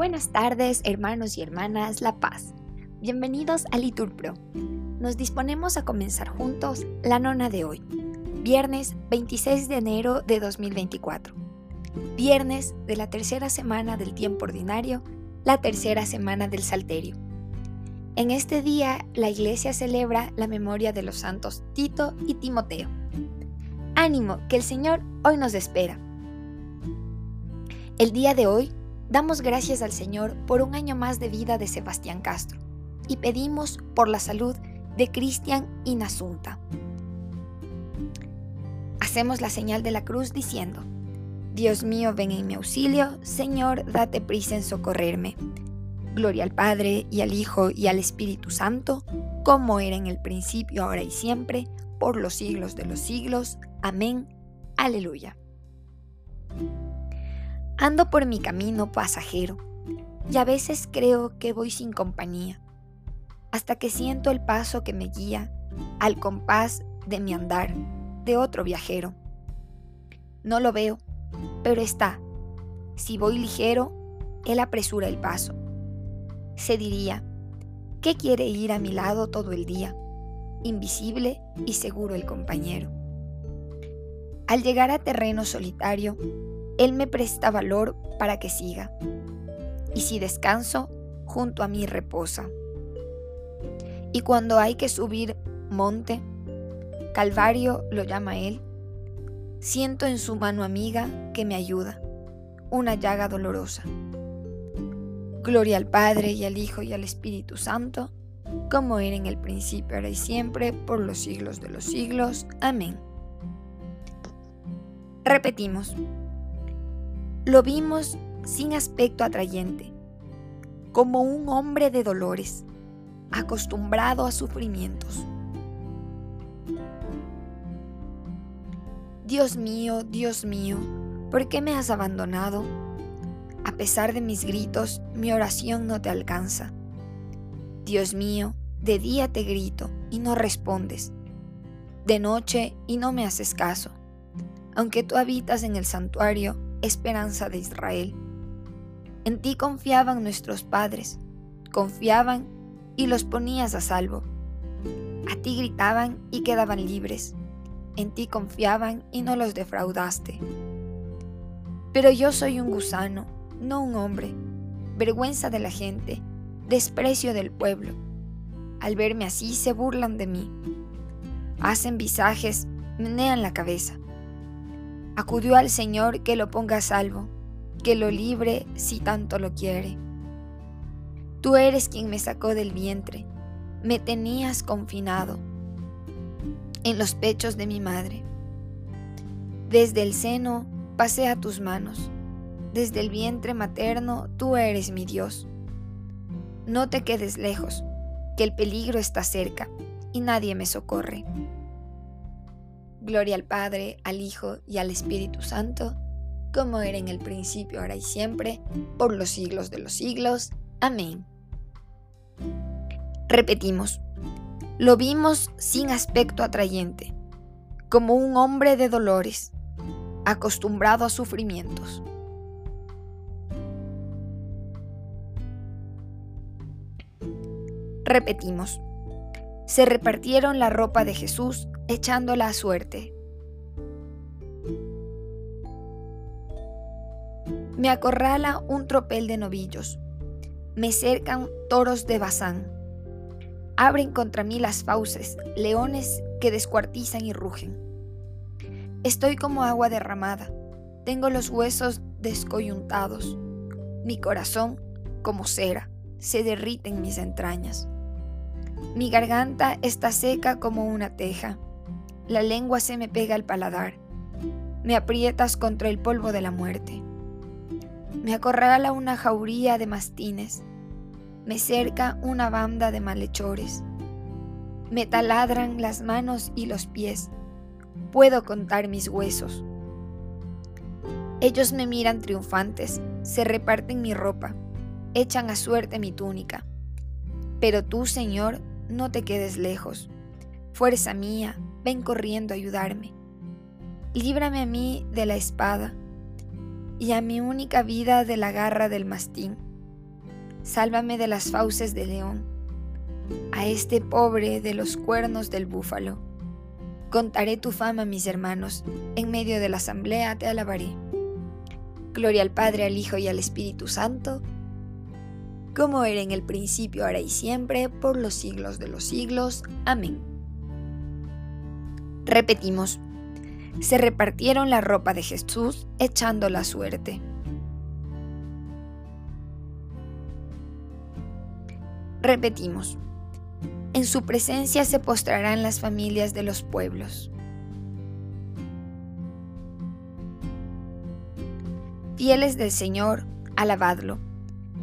Buenas tardes, hermanos y hermanas La Paz. Bienvenidos a Liturpro. Nos disponemos a comenzar juntos la nona de hoy, viernes 26 de enero de 2024. Viernes de la tercera semana del tiempo ordinario, la tercera semana del Salterio. En este día, la Iglesia celebra la memoria de los santos Tito y Timoteo. Ánimo, que el Señor hoy nos espera. El día de hoy Damos gracias al Señor por un año más de vida de Sebastián Castro y pedimos por la salud de Cristian Inasunta. Hacemos la señal de la cruz diciendo, Dios mío, ven en mi auxilio, Señor, date prisa en socorrerme. Gloria al Padre y al Hijo y al Espíritu Santo, como era en el principio, ahora y siempre, por los siglos de los siglos. Amén. Aleluya. Ando por mi camino pasajero y a veces creo que voy sin compañía, hasta que siento el paso que me guía al compás de mi andar de otro viajero. No lo veo, pero está. Si voy ligero, él apresura el paso. Se diría, ¿qué quiere ir a mi lado todo el día? Invisible y seguro el compañero. Al llegar a terreno solitario, él me presta valor para que siga. Y si descanso, junto a mí reposa. Y cuando hay que subir monte, Calvario lo llama Él, siento en su mano amiga que me ayuda, una llaga dolorosa. Gloria al Padre y al Hijo y al Espíritu Santo, como era en el principio, ahora y siempre, por los siglos de los siglos. Amén. Repetimos. Lo vimos sin aspecto atrayente, como un hombre de dolores, acostumbrado a sufrimientos. Dios mío, Dios mío, ¿por qué me has abandonado? A pesar de mis gritos, mi oración no te alcanza. Dios mío, de día te grito y no respondes, de noche y no me haces caso. Aunque tú habitas en el santuario, esperanza de Israel. En ti confiaban nuestros padres, confiaban y los ponías a salvo. A ti gritaban y quedaban libres. En ti confiaban y no los defraudaste. Pero yo soy un gusano, no un hombre, vergüenza de la gente, desprecio del pueblo. Al verme así se burlan de mí. Hacen visajes, menean la cabeza acudió al Señor que lo ponga a salvo, que lo libre si tanto lo quiere. Tú eres quien me sacó del vientre, me tenías confinado en los pechos de mi madre. Desde el seno pasé a tus manos, desde el vientre materno tú eres mi Dios. No te quedes lejos, que el peligro está cerca y nadie me socorre. Gloria al Padre, al Hijo y al Espíritu Santo, como era en el principio, ahora y siempre, por los siglos de los siglos. Amén. Repetimos, lo vimos sin aspecto atrayente, como un hombre de dolores, acostumbrado a sufrimientos. Repetimos, se repartieron la ropa de Jesús echándola a suerte. Me acorrala un tropel de novillos, me cercan toros de Bazán, abren contra mí las fauces, leones que descuartizan y rugen. Estoy como agua derramada, tengo los huesos descoyuntados, mi corazón como cera, se derrite en mis entrañas. Mi garganta está seca como una teja. La lengua se me pega al paladar. Me aprietas contra el polvo de la muerte. Me acorrala una jauría de mastines. Me cerca una banda de malhechores. Me taladran las manos y los pies. Puedo contar mis huesos. Ellos me miran triunfantes, se reparten mi ropa, echan a suerte mi túnica. Pero tú, Señor, no te quedes lejos. Fuerza mía, ven corriendo a ayudarme. Líbrame a mí de la espada y a mi única vida de la garra del mastín. sálvame de las fauces del león, a este pobre de los cuernos del búfalo. Contaré tu fama, mis hermanos, en medio de la asamblea te alabaré. Gloria al Padre, al Hijo y al Espíritu Santo, como era en el principio, ahora y siempre, por los siglos de los siglos. Amén. Repetimos, se repartieron la ropa de Jesús echando la suerte. Repetimos, en su presencia se postrarán las familias de los pueblos. Fieles del Señor, alabadlo.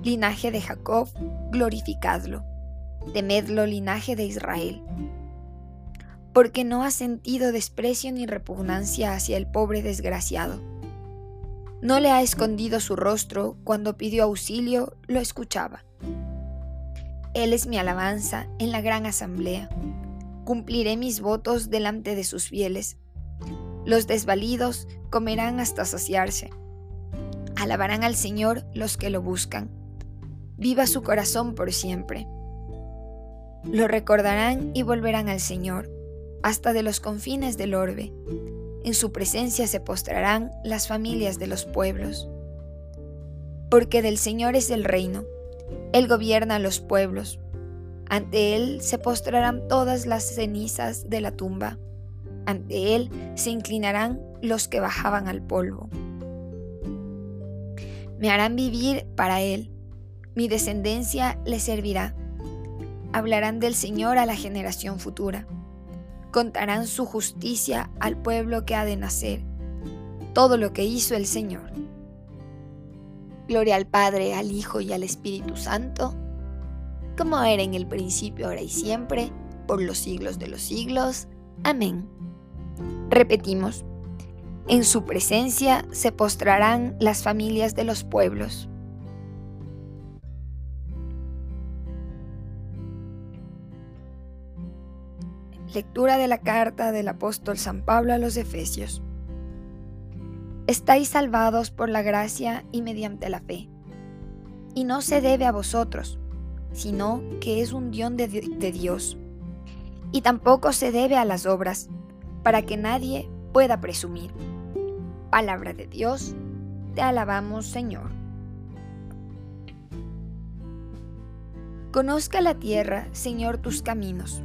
Linaje de Jacob, glorificadlo. Temedlo, linaje de Israel. Porque no ha sentido desprecio ni repugnancia hacia el pobre desgraciado. No le ha escondido su rostro, cuando pidió auxilio, lo escuchaba. Él es mi alabanza en la gran asamblea. Cumpliré mis votos delante de sus fieles. Los desvalidos comerán hasta saciarse. Alabarán al Señor los que lo buscan. Viva su corazón por siempre. Lo recordarán y volverán al Señor, hasta de los confines del orbe. En su presencia se postrarán las familias de los pueblos. Porque del Señor es el reino él gobierna los pueblos. Ante Él se postrarán todas las cenizas de la tumba. Ante Él se inclinarán los que bajaban al polvo. Me harán vivir para Él. Mi descendencia le servirá. Hablarán del Señor a la generación futura. Contarán su justicia al pueblo que ha de nacer. Todo lo que hizo el Señor. Gloria al Padre, al Hijo y al Espíritu Santo, como era en el principio, ahora y siempre, por los siglos de los siglos. Amén. Repetimos, en su presencia se postrarán las familias de los pueblos. Lectura de la carta del apóstol San Pablo a los Efesios estáis salvados por la gracia y mediante la fe. Y no se debe a vosotros, sino que es un don de, Dios. Y tampoco se debe a las obras, para que nadie pueda presumir. Palabra de Dios, te alabamos Señor. Conozca la tierra, Señor, tus caminos.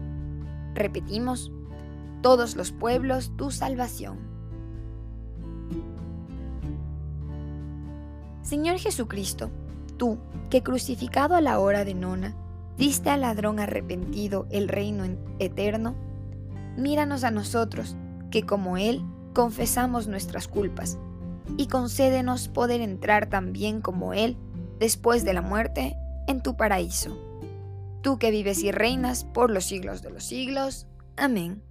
Repetimos, todos los pueblos tu salvación. Señor Jesucristo, tú, que crucificado a la hora de nona, diste al ladrón arrepentido el reino eterno, míranos a nosotros, que como Él confesamos nuestras culpas, y concédenos poder entrar también como Él, después de la muerte, en tu paraíso. Tú que vives y reinas por los siglos de los siglos. Amén.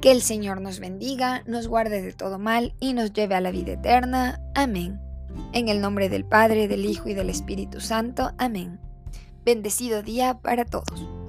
Que el Señor nos bendiga, nos guarde de todo mal y nos lleve a la vida eterna. Amén. En el nombre del Padre, del Hijo y del Espíritu Santo. Amén. Bendecido día para todos.